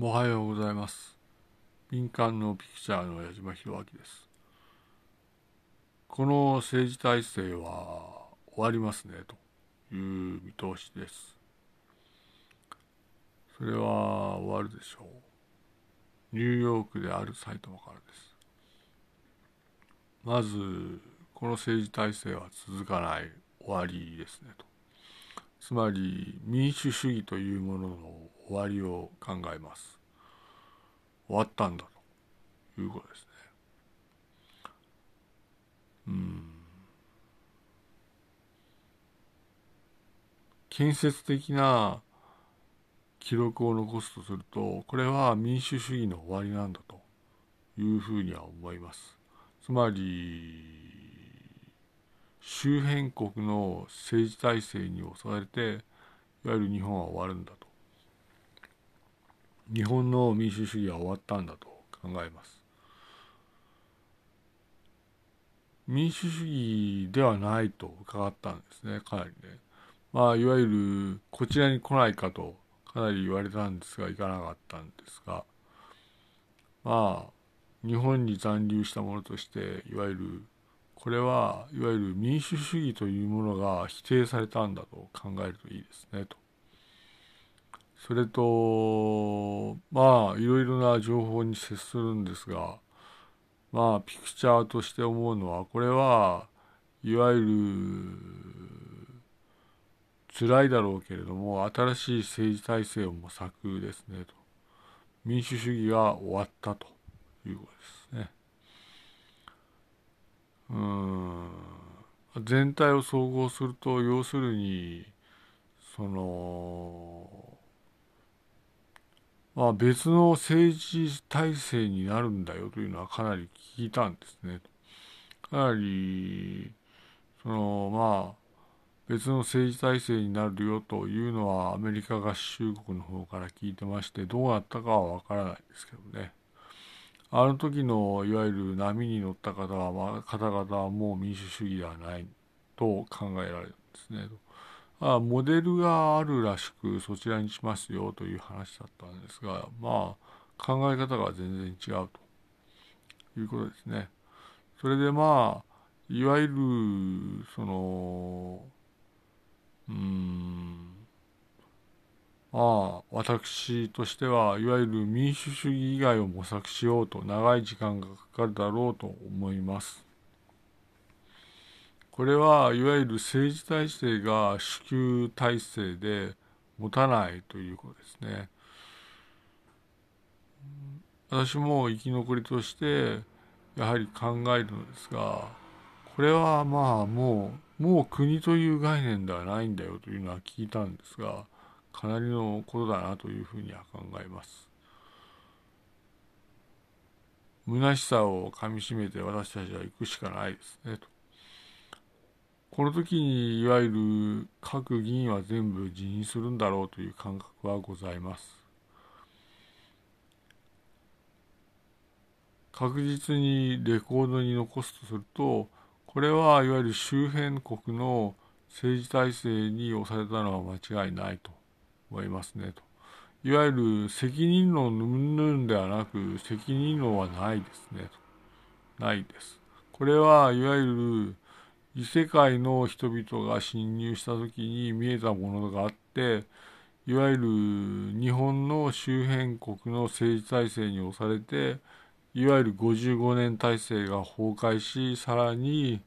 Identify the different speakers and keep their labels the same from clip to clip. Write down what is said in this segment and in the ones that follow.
Speaker 1: おはようございます。民間のピクチャーの矢島博明です。この政治体制は終わりますね、という見通しです。それは終わるでしょう。ニューヨークである埼玉からです。まず、この政治体制は続かない終わりですね、と。つまり民主主義というものの終わりを考えます。終わったんだということですね。うん。建設的な記録を残すとすると、これは民主主義の終わりなんだというふうには思います。つまり、周辺国の政治体制に押されていわゆる日本は終わるんだ日本の民主主義は終わったんだと考えます民主主義ではないと伺ったんですねかなりねまあいわゆるこちらに来ないかとかなり言われたんですが行かなかったんですがまあ日本に残留したものとしていわゆるこれはいわゆる民主主義というものが否定されたんだと考えるといいですねと。それとまあいろいろな情報に接するんですがまあピクチャーとして思うのはこれはいわゆる辛いだろうけれども新しい政治体制を模索ですねと。民主主義が終わったということですね。うん全体を総合すると要するにそのまあ別の政治体制になるんだよというのはかなり聞いたんですね。かなりそのまあ別の政治体制になるよというのはアメリカ合衆国の方から聞いてましてどうなったかはわからないですけどね。あの時のいわゆる波に乗った方は、まあ、方々はもう民主主義ではないと考えられるんですね。あモデルがあるらしくそちらにしますよという話だったんですが、まあ考え方が全然違うということですね。それでまあいわゆるそのうんまあ私としてはいわゆる民主主義以外を模索しようと長い時間がかかるだろうと思います。これはいわゆる政治体制が主給体制で持たないということですね。私も生き残りとしてやはり考えるのですがこれはまあもうもう国という概念ではないんだよというのは聞いたんですがかなりのことだなというふうには考えます。虚しさをかみしめて私たちは行くしかないですねと。この時にいわゆる各議員は全部辞任するんだろうという感覚はございます。確実にレコードに残すとするとこれはいわゆる周辺国の政治体制に押されたのは間違いないと思いますねと。いわゆる責任論云々ではなく責任論はないですねと。ないです。これはいわゆる異世界の人々が侵入した時に見えたものがあっていわゆる日本の周辺国の政治体制に押されていわゆる55年体制が崩壊しさらに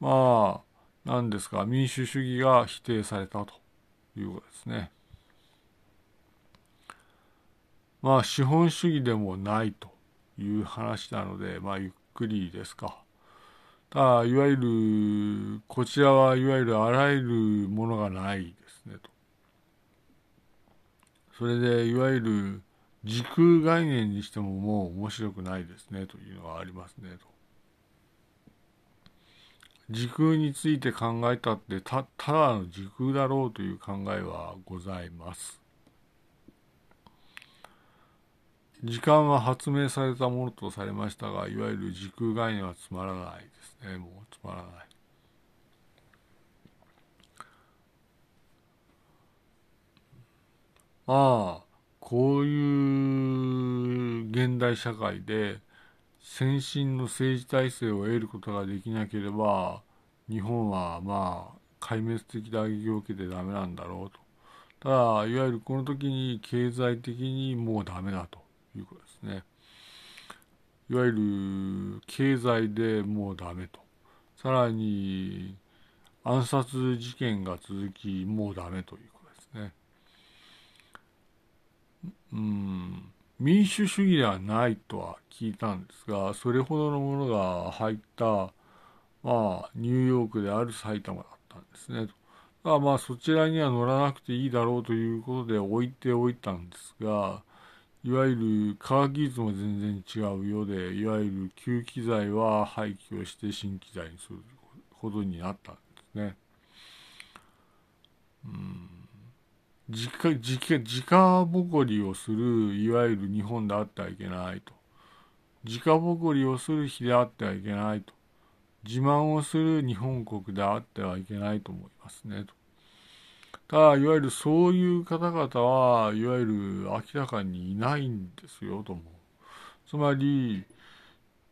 Speaker 1: まあ何ですか民主主義が否定されたということですね。まあ資本主義でもないという話なのでまあゆっくりですか。ただいわゆるこちらはいわゆるあらゆるものがないですねと。それでいわゆる時空概念にしてももう面白くないですねというのがありますねと。時空について考えたってたただの時空だろうという考えはございます。時間は発明されたものとされましたがいわゆる時空概念はつまらないですね。もうつまらない。まあこういう現代社会で先進の政治体制を得ることができなければ日本はまあ壊滅的打撃を受けてダメなんだろうと。ただいわゆるこの時に経済的にもうダメだと。いうことですね。いわゆる経済でもうダメと。さらに暗殺事件が続きもうダメということですね。うん。民主主義ではないとは聞いたんですがそれほどのものが入ったまあニューヨークである埼玉だったんですね。とまあそちらには乗らなくていいだろうということで置いておいたんですがいわゆる科学技術も全然違うようでいわゆる旧機材は廃棄をして新機材にすることになったんですね。うん。直直直ぼこりをするいわゆる日本であってはいけないと。直ぼこりをする日であってはいけないと。自慢をする日本国であってはいけないと思いますねと。だいわゆるそういう方々はいわゆる明らかにいないんですよと思うつまり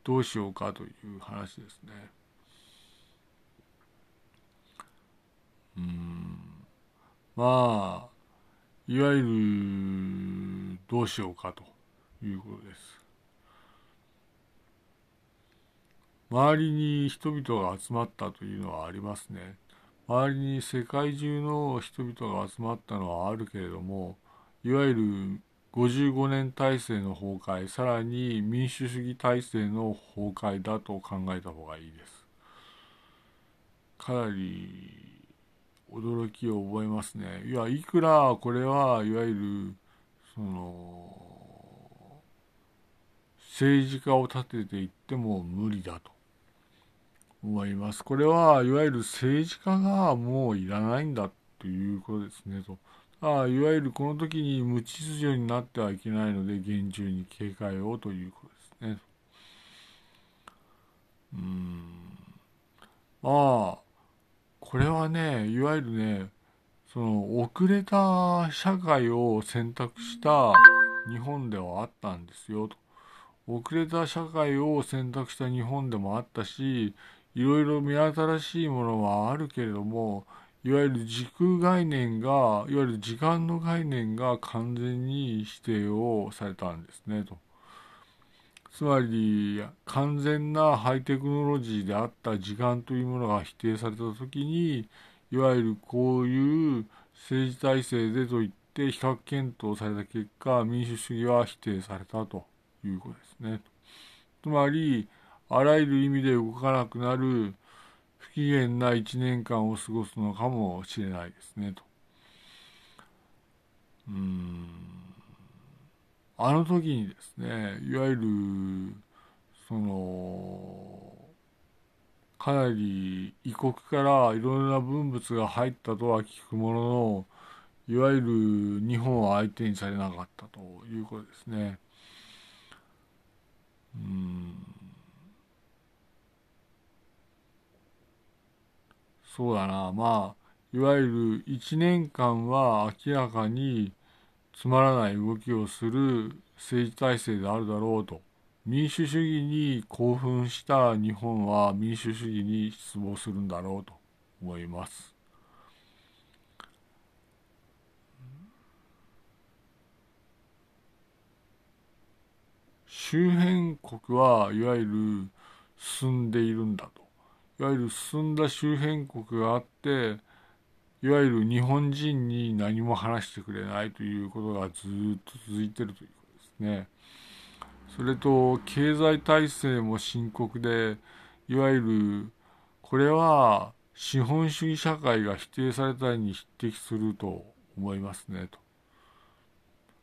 Speaker 1: どうしようかという話ですねうんまあいわゆるどうしようかということです。周りに人々が集まったというのはありますね。周りに世界中の人々が集まったのはあるけれども、いわゆる55年体制の崩壊、さらに民主主義体制の崩壊だと考えた方がいいです。かなり驚きを覚えますね。いや、いくらこれはいわゆる、その、政治家を立てていっても無理だと思います。これはいわゆる政治家がもういらないんだということですねと。あいわゆるこの時に無秩序になってはいけないので厳重に警戒をということですね。うん。まあ、これはね、いわゆるね、その遅れた社会を選択した日本ではあったんですよと。遅れた社会を選択した日本でもあったし、いろいろ目新しいものはあるけれども、いわゆる時空概念が、いわゆる時間の概念が完全に否定をされたんですねと。つまり完全なハイテクノロジーであった時間というものが否定された時にいわゆるこういう政治体制でといって比較検討された結果民主主義は否定されたということですね。つまりあらゆる意味で動かなくなる不機嫌な1年間を過ごすのかもしれないですねと。うんあの時にですねいわゆるそのかなり異国からいろいろな文物が入ったとは聞くもののいわゆる日本は相手にされなかったということですね。うんそうだな。まあいわゆる1年間は明らかにつまらない動きをする政治体制であるだろうと。民主主義に興奮した日本は民主主義に失望するんだろうと思います。周辺国はいわゆる進んでいるんだと。いわゆる進んだ周辺国があっていわゆる日本人に何も話してくれないということがずっと続いてるということですね。それと経済体制も深刻でいわゆるこれは資本主義社会が否定されたに匹敵すると思いますねと。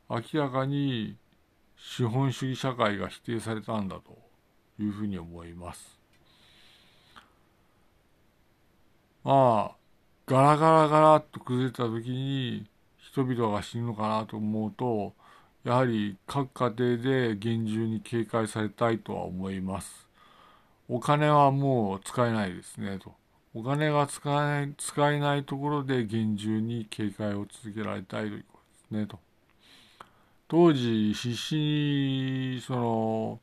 Speaker 1: 明らかに資本主義社会が否定されたんだというふうに思います。まあガラガラガラっと崩れた時に人々が死ぬのかなと思うとやはり各家庭で厳重に警戒されたいとは思います。お金はもう使えないですねと。お金が使えない使えないところで厳重に警戒を続けられたいということですねと。当時必死にその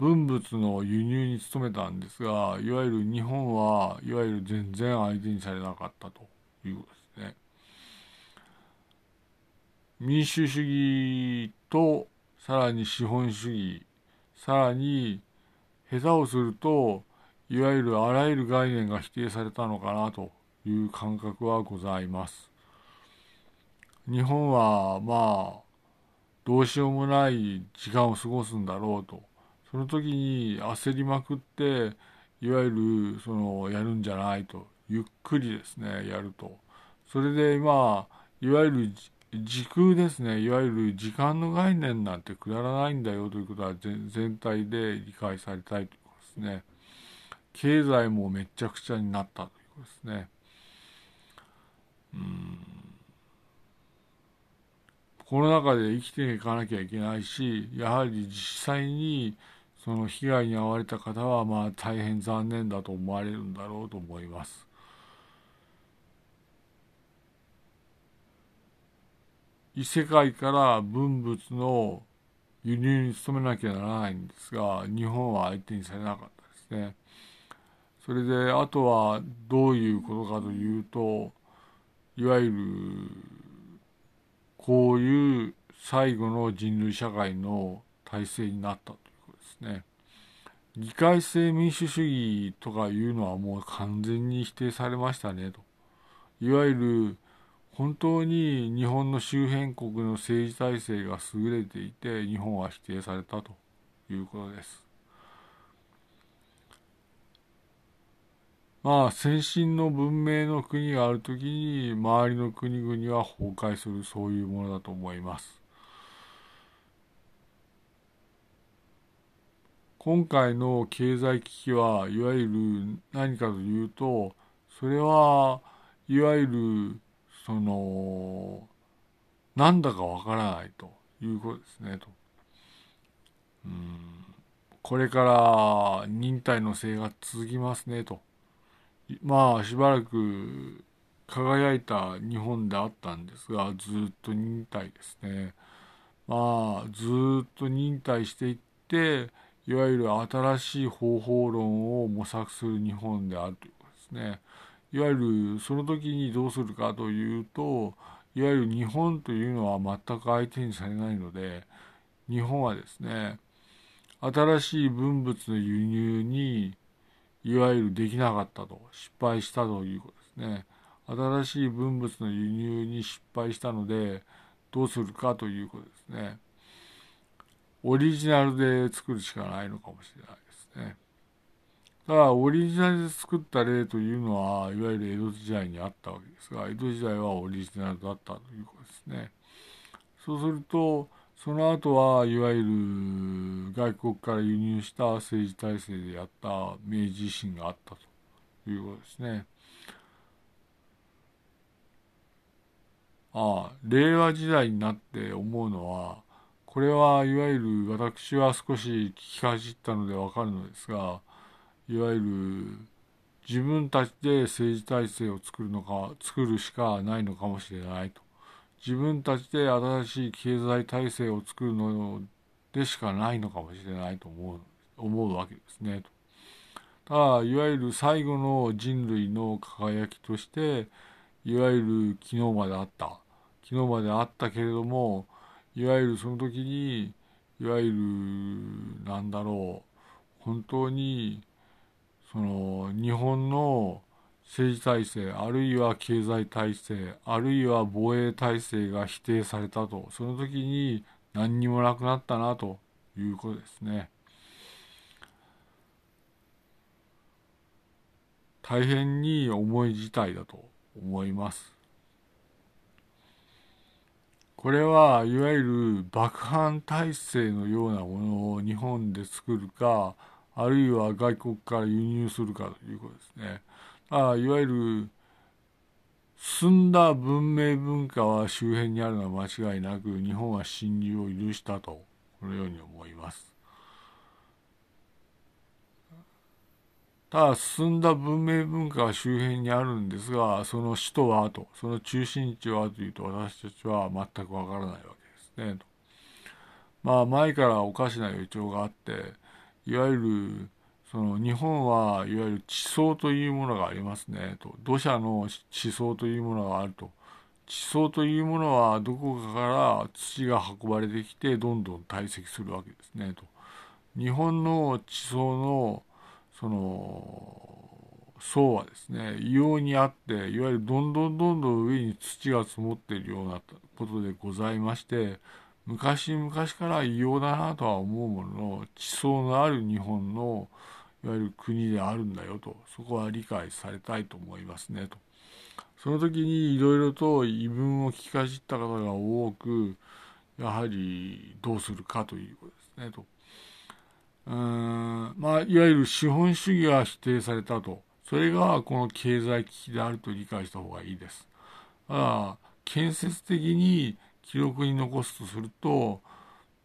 Speaker 1: 文物の輸入に努めたんですがいわゆる日本はいわゆる全然相手にされなかったということですね。民主主義とさらに資本主義さらに下手をするといわゆるあらゆる概念が否定されたのかなという感覚はございます。日本はまあどうしようもない時間を過ごすんだろうとその時に焦りまくっていわゆるそのやるんじゃないとゆっくりですねやると。それでまあいわゆる時空ですねいわゆる時間の概念なんてくだらないんだよということは全体で理解されたいということですね。経済もめちゃくちゃになったということですね。うん。この中で生きていかなきゃいけないしやはり実際にその被害に遭われた方はまあ大変残念だと思われるんだろうと思います。異世界から文物の輸入に努めなきゃならないんですが日本は相手にされなかったですね。それであとはどういうことかというといわゆるこういう最後の人類社会の体制になったとね。議会制民主主義とかいうのはもう完全に否定されましたねと。いわゆる本当に日本の周辺国の政治体制が優れていて日本は否定されたということです。まあ先進の文明の国がある時に周りの国々は崩壊するそういうものだと思います。今回の経済危機はいわゆる何かというとそれはいわゆるそのなんだかわからないということですねと。うんこれから忍耐のせいが続きますねと。まあしばらく輝いた日本であったんですがずっと忍耐ですね。まあずっと忍耐していっていわゆる新しい方法論を模索する日本であるということですね。いわゆるその時にどうするかというといわゆる日本というのは全く相手にされないので日本はですね新しい文物の輸入にいわゆるできなかったと失敗したということですね新しい文物の輸入に失敗したのでどうするかということですねオリジナルで作るしかないのかもしれないですね。ただオリジナルで作った例というのはいわゆる江戸時代にあったわけですが江戸時代はオリジナルだったということですね。そうするとその後はいわゆる外国から輸入した政治体制でやった明治維新があったということですね。ああ令和時代になって思うのはこれはいわゆる私は少し聞きかじったのでわかるのですがいわゆる自分たちで政治体制を作るのか作るしかないのかもしれないと。自分たちで新しい経済体制を作るのでしかないのかもしれないと思う思うわけですね。ただいわゆる最後の人類の輝きとしていわゆる昨日まであった昨日まであったけれどもいわゆるその時にいわゆるなんだろう本当にその日本の政治体制あるいは経済体制あるいは防衛体制が否定されたとその時に何にもなくなったなということですね。大変に重い事態だと思います。これはいわゆる爆破体制のようなものを日本で作るかあるいは外国から輸入するかということですね。あいわゆる進んだ文明文化は周辺にあるのは間違いなく日本は侵入を許したとこのように思います。ただ進んだ文明文化は周辺にあるんですがその首都はとその中心地はというと私たちは全くわからないわけですね。まあ前からおかしな予兆があっていわゆるその日本はいわゆる地層というものがありますねと。土砂の地層というものがあると。地層というものはどこかから土が運ばれてきてどんどん堆積するわけですねと。日本の地層のその層はですね異様にあっていわゆるどんどんどんどん上に土が積もっているようなことでございまして昔々から異様だなとは思うものの地層のある日本のいわゆる国であるんだよとそこは理解されたいと思いますねと。その時にいろいろと異文を聞きかじった方が多くやはりどうするかということですねと。うんまあいわゆる資本主義が否定されたとそれがこの経済危機であると理解した方がいいです。ただ建設的に記録に残すとすると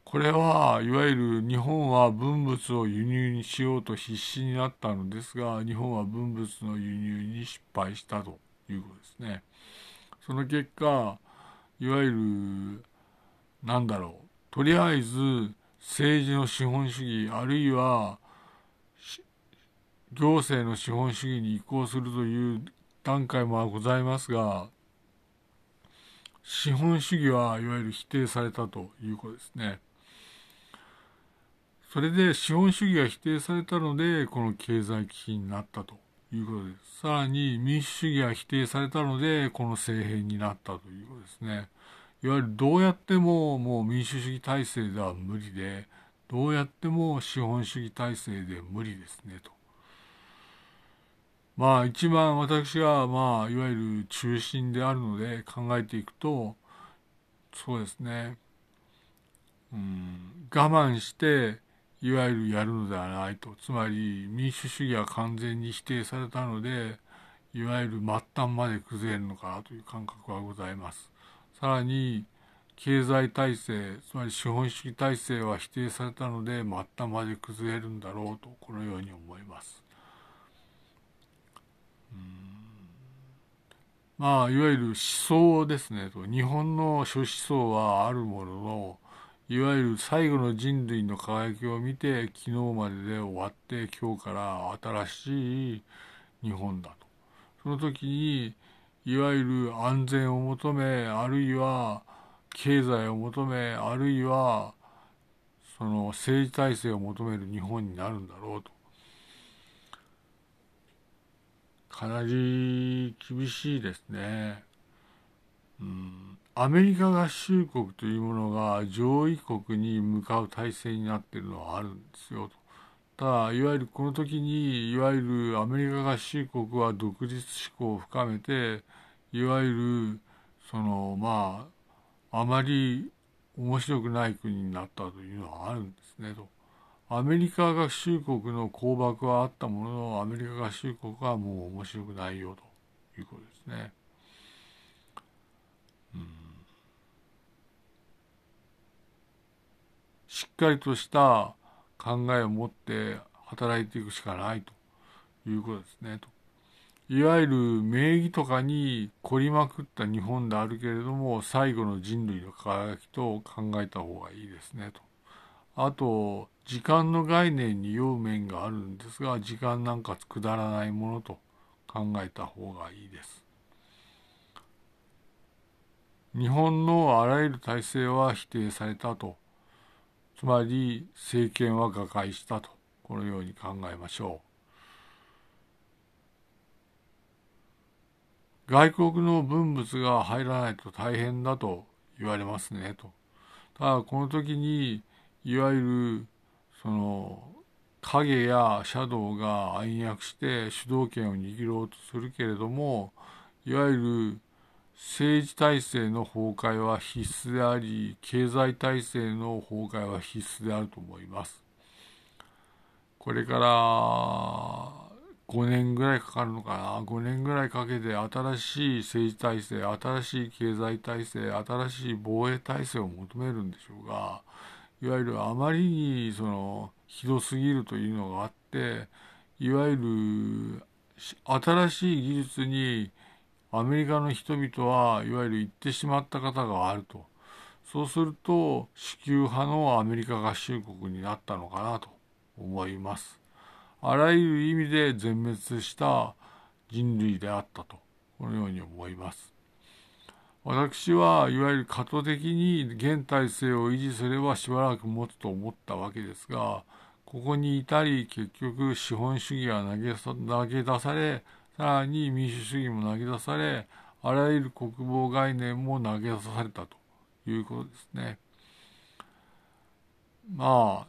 Speaker 1: これはいわゆる日本は文物を輸入にしようと必死になったのですが日本は文物の輸入に失敗したということですね。その結果いわゆるなんだろうとりあえず政治の資本主義あるいは行政の資本主義に移行するという段階もございますが資本主義はいわゆる否定されたということですね。それで資本主義が否定されたのでこの経済危機になったということです。さらに民主主義が否定されたのでこの政変になったということですね。いわゆるどうやってももう民主主義体制では無理でどうやっても資本主義体制で無理ですねと。まあ一番私がまあいわゆる中心であるので考えていくとそうですねうん我慢していわゆるやるのではないとつまり民主主義は完全に否定されたのでいわゆる末端まで崩れるのかなという感覚はございます。さらに経済体制つまり資本主義体制は否定されたので末端まで崩れるんだろうとこのように思います。まあいわゆる思想ですね。と日本の諸思想はあるもののいわゆる最後の人類の輝きを見て昨日までで終わって今日から新しい日本だと。その時にいわゆる安全を求めあるいは経済を求めあるいはその政治体制を求める日本になるんだろうとかなり厳しいですね。うん、アメリカ合衆国というものが上位国に向かう体制になっているのはあるんですよと。たいわゆるこの時にいわゆるアメリカ合衆国は独立志向を深めていわゆるそのまああまり面白くない国になったというのはあるんですねと。アメリカ合衆国の空爆はあったもののアメリカ合衆国はもう面白くないよということですね。うん、しっかりとした考えを持って働いていくしかないということですねと。いわゆる名義とかに凝りまくった日本であるけれども最後の人類の輝きと考えた方がいいですねと。あと時間の概念に酔う面があるんですが時間なんかくだらないものと考えた方がいいです。日本のあらゆる体制は否定されたとつまり政権は瓦解したとこのように考えましょう。外国の文物が入らないと大変だと言われますねと。ただこの時にいわゆるその影やシャドウが暗躍して主導権を握ろうとするけれどもいわゆる政治体制の崩壊は必須であり経済体制の崩壊は必須であると思います。これから5年ぐらいかかるのかな？5年ぐらいかけて新しい政治体制新しい経済体制新しい防衛体制を求めるんでしょうがいわゆるあまりにそのひどすぎるというのがあっていわゆる新しい技術にアメリカの人々はいわゆる行ってしまった方があるとそうすると支給派のアメリカ合衆国になったのかなと思います。あらゆる意味で全滅した人類であったと、このように思います。私はいわゆる過渡的に現体制を維持すればしばらく持つと思ったわけですが、ここに至り結局資本主義が投げ投げ出され、さらに民主主義も投げ出され、あらゆる国防概念も投げ出されたということですね。まあ、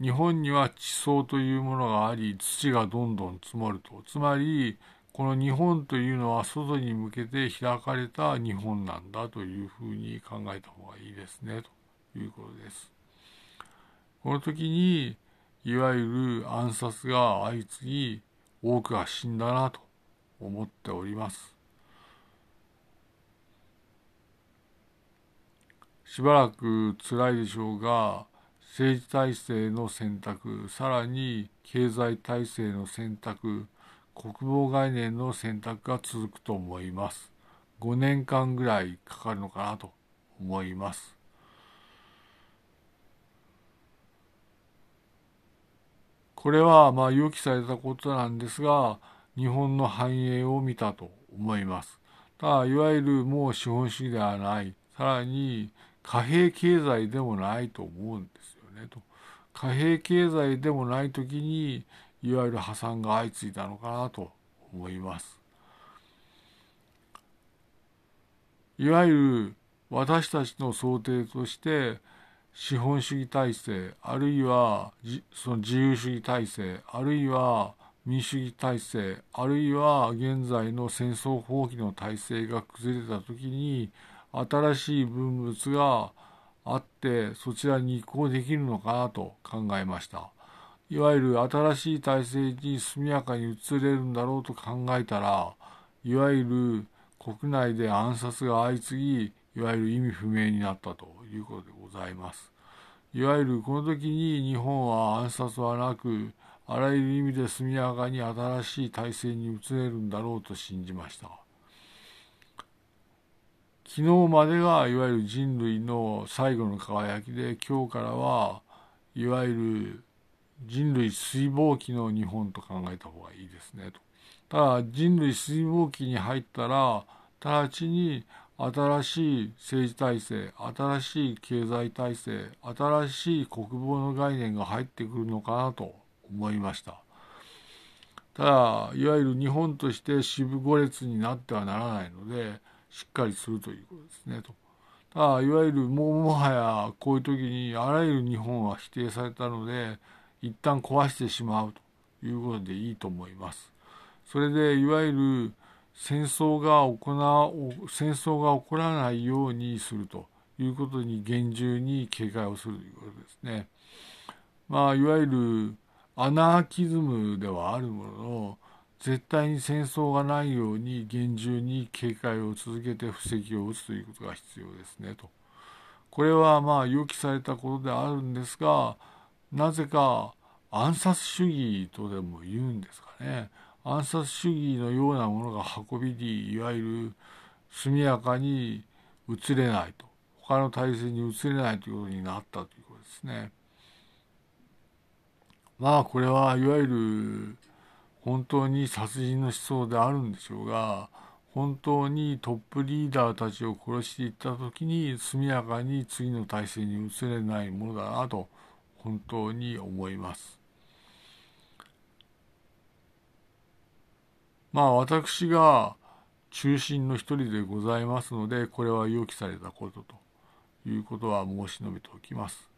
Speaker 1: 日本には地層というものがあり土がどんどん積もるとつまりこの日本というのは外に向けて開かれた日本なんだというふうに考えた方がいいですねということです。この時にいわゆる暗殺が相次ぎ多くが死んだなと思っております。しばらく辛いでしょうが政治体制の選択さらに経済体制の選択国防概念の選択が続くと思います5年間ぐらいかかるのかなと思いますこれはまあ予期されたことなんですが日本の繁栄を見たと思います。ただいわゆるもう資本主義ではない。さらに貨幣経済でもないと思うんですよね。と。貨幣経済でもない時にいわゆる破産が相次いだのかなと思います。いわゆる私たちの想定として資本主義体制あるいはその自由主義体制あるいは民主主義体制あるいは現在の戦争放棄の体制が崩れた時に新しい文物があってそちらに移行できるのかなと考えました。いわゆる新しい体制に速やかに移れるんだろうと考えたらいわゆる国内で暗殺が相次ぎいわゆる意味不明になったということでございます。いわゆるこの時に日本は暗殺はなくあらゆる意味で速やかに新しい体制に移れるんだろうと信じました。昨日までがいわゆる人類の最後の輝きで今日からはいわゆる人類水防期の日本と考えた方がいいですね。と。ただ人類水防期に入ったら直ちに新しい政治体制新しい経済体制新しい国防の概念が入ってくるのかなと。思いました。ただいわゆる日本として四分五裂になってはならないのでしっかりするということですねと。ただいわゆるもうもはやこういう時にあらゆる日本は否定されたので一旦壊してしまうということでいいと思います。それでいわゆる戦争が行う戦争が起こらないようにするということに厳重に警戒をするということですね。まあいわゆるアナーキズムではあるものの絶対に戦争がないように厳重に警戒を続けて布石を打つということが必要ですねと。これはまあ予期されたことであるんですがなぜか暗殺主義とでも言うんですかね暗殺主義のようなものが運びにいわゆる速やかに移れないと他の体制に移れないということになったということですね。まあこれはいわゆる本当に殺人の思想であるんでしょうが本当にトップリーダーたちを殺していった時に速やかに次の体制に移れないものだなと本当に思います。まあ私が中心の一人でございますのでこれは予期されたことということは申し述べておきます。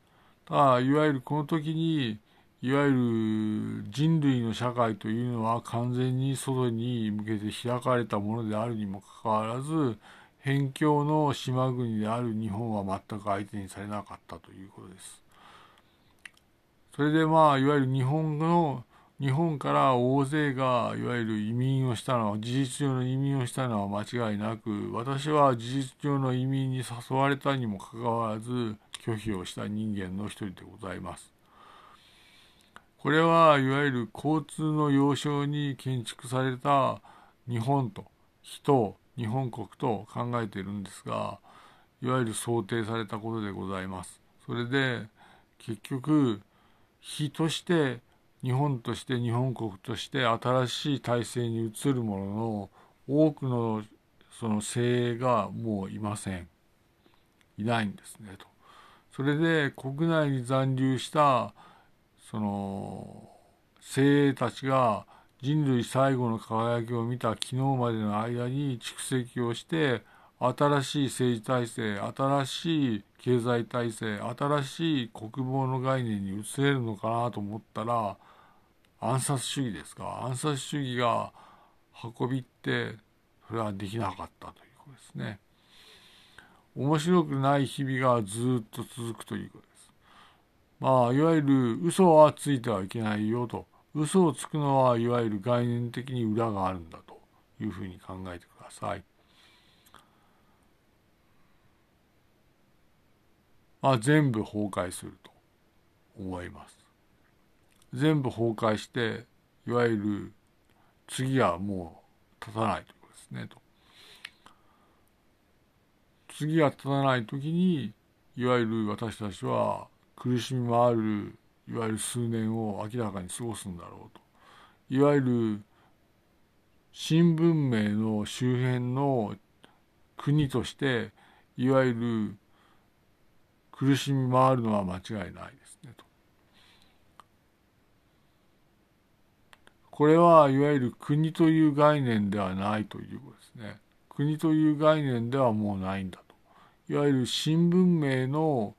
Speaker 1: ただいわゆるこの時にいわゆる人類の社会というのは完全に外に向けて開かれたものであるにもかかわらず辺境の島国である日本は全く相手にされなかったということです。それでまあいわゆる日本の日本から大勢がいわゆる移民をしたのは事実上の移民をしたのは間違いなく私は事実上の移民に誘われたにもかかわらず拒否をした人間の一人でございます。これはいわゆる交通の要衝に建築された日本と人日本国と考えているんですがいわゆる想定されたことでございます。それで結局日として日本として日本国として新しい体制に移るものの多くのその精鋭がもういませんいないんですねとそれで国内に残留したその精鋭たちが人類最後の輝きを見た昨日までの間に蓄積をして新しい政治体制新しい経済体制新しい国防の概念に移れるのかなと思ったら暗殺主義ですか？暗殺主義が運びってそれはできなかったということですね。面白くない日々がずっと続くという。まあいわゆる嘘はついてはいけないよと嘘をつくのはいわゆる概念的に裏があるんだというふうに考えてください。まあ、全部崩壊すると思います。全部崩壊していわゆる次はもう立たないということですねと。次が立たない時にいわゆる私たちは苦しみもあるいわゆる数年を明らかに過ごすんだろうといわゆる新文明の周辺の国としていわゆる苦しみ回るのは間違いないですねと。これはいわゆる国という概念ではないということですね。国という概念ではもうないんだと。いわゆる新文明の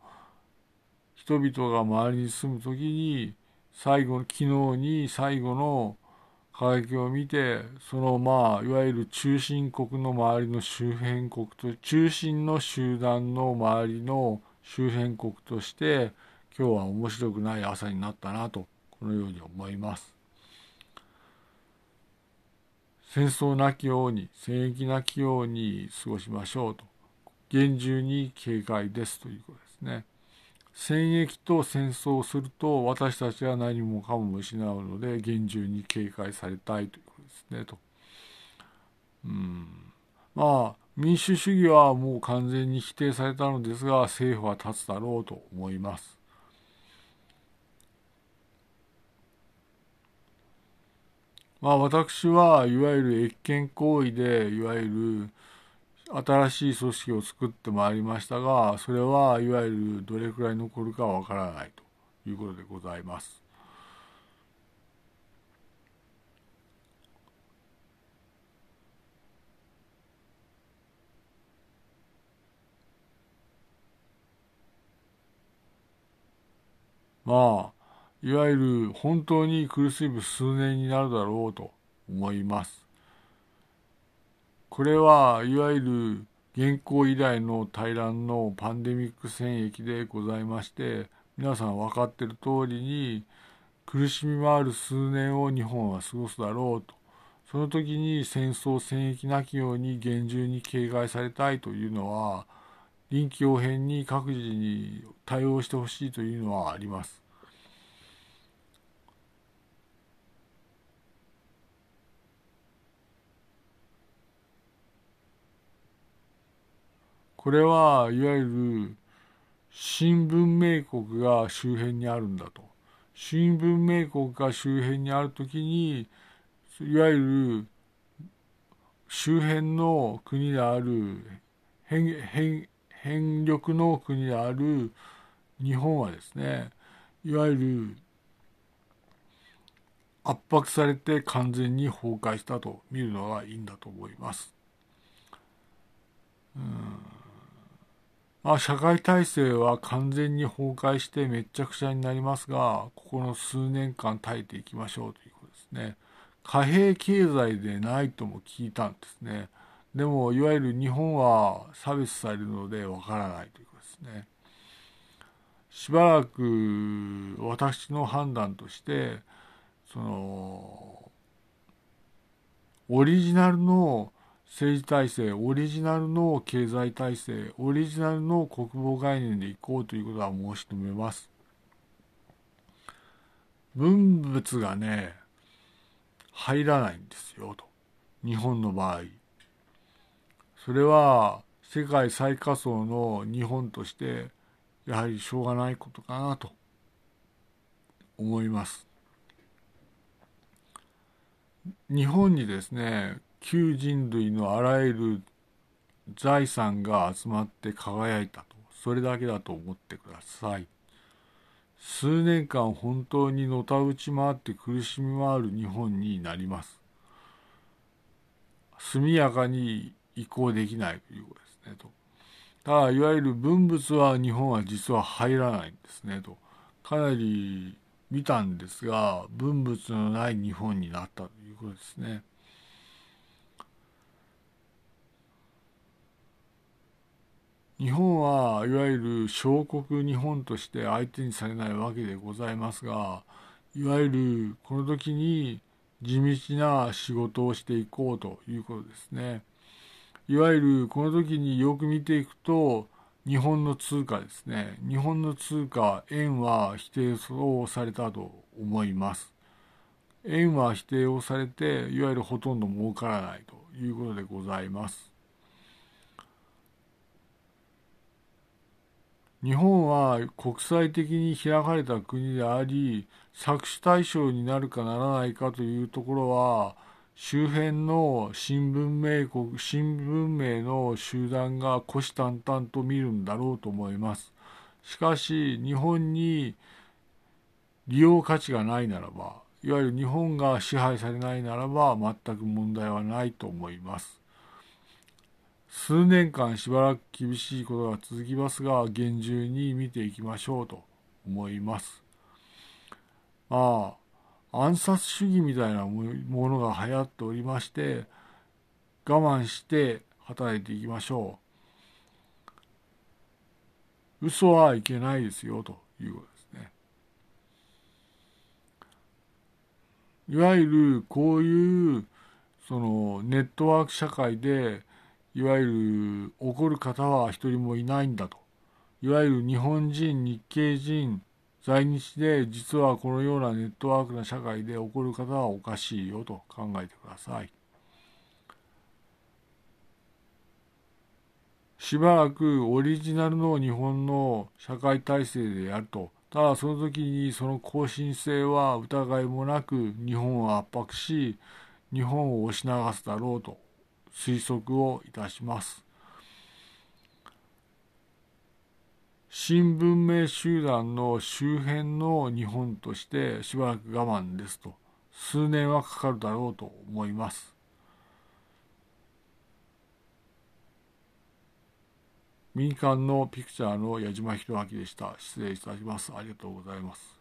Speaker 1: 人々が周りに住む時に最後の昨日に最後の輝きを見てそのまあいわゆる中心国の周りの周辺国と中心の集団の周りの周辺国として今日は面白くない朝になったなとこのように思います。戦争なきように戦役なきように過ごしましょうと厳重に警戒ですということですね。戦役と戦争をすると私たちは何もかも失うので厳重に警戒されたいということですねと。うんまあ民主主義はもう完全に否定されたのですが政府は立つだろうと思います。まあ私はいわゆる越権行為でいわゆる新しい組織を作ってまいりましたがそれはいわゆるどれくらい残るかわからないということでございます。まあいわゆる本当に苦しむ数年になるだろうと思います。これはいわゆる現行以来の大乱のパンデミック戦役でございまして皆さん分かっている通りに苦しみもある数年を日本は過ごすだろうとその時に戦争戦役なきように厳重に警戒されたいというのは臨機応変に各自に対応してほしいというのはあります。これはいわゆる新文明国が周辺にあるんだと。新文明国が周辺にあるときにいわゆる周辺の国である変変変力の国である日本はですねいわゆる圧迫されて完全に崩壊したと見るのがいいんだと思います。うんまあ、社会体制は完全に崩壊してめっちゃくちゃになりますが、ここの数年間耐えていきましょうということですね。貨幣経済でないとも聞いたんですね。でも、いわゆる日本は差別されるのでわからないということですね。しばらく私の判断として、その、オリジナルの政治体制、オリジナルの経済体制、オリジナルの国防概念でいこうということは申し述べます。文物がね、入らないんですよ、と。日本の場合。それは世界最下層の日本としてやはりしょうがないことかなと思います。日本にですね旧人類のあらゆる財産が集まって輝いたと。それだけだと思ってください。数年間本当にのたうち回って苦しみ回る日本になります。速やかに移行できないということですねと。ただいわゆる文物は日本は実は入らないんですねと。かなり見たんですが文物のない日本になったということですね。日本はいわゆる小国日本として相手にされないわけでございますがいわゆるこの時に地道な仕事をしていこうということですね。いわゆるこの時によく見ていくと日本の通貨ですね。日本の通貨円は否定をされたと思います。円は否定をされていわゆるほとんど儲からないということでございます。日本は国際的に開かれた国であり搾取対象になるかならないかというところは周辺の新聞名国新聞名の集団が虎視眈々と見るんだろうと思います。しかし日本に利用価値がないならばいわゆる日本が支配されないならば全く問題はないと思います。数年間しばらく厳しいことが続きますが厳重に見ていきましょうと思います。まあ暗殺主義みたいなものが流行っておりまして我慢して働いていきましょう嘘はいけないですよということですねいわゆるこういうそのネットワーク社会でいわゆる怒る方は一人もいないんだといわゆる日本人日系人在日で実はこのようなネットワークな社会で起こる方はおかしいよと考えてください。しばらくオリジナルの日本の社会体制でやると。ただその時にその更新性は疑いもなく日本を圧迫し日本を押し流すだろうと推測をいたします。新文明集団の周辺の日本としてしばらく我慢ですと数年はかかるだろうと思います。民間のピクチャーの矢島弘明でした。失礼いたします。ありがとうございます。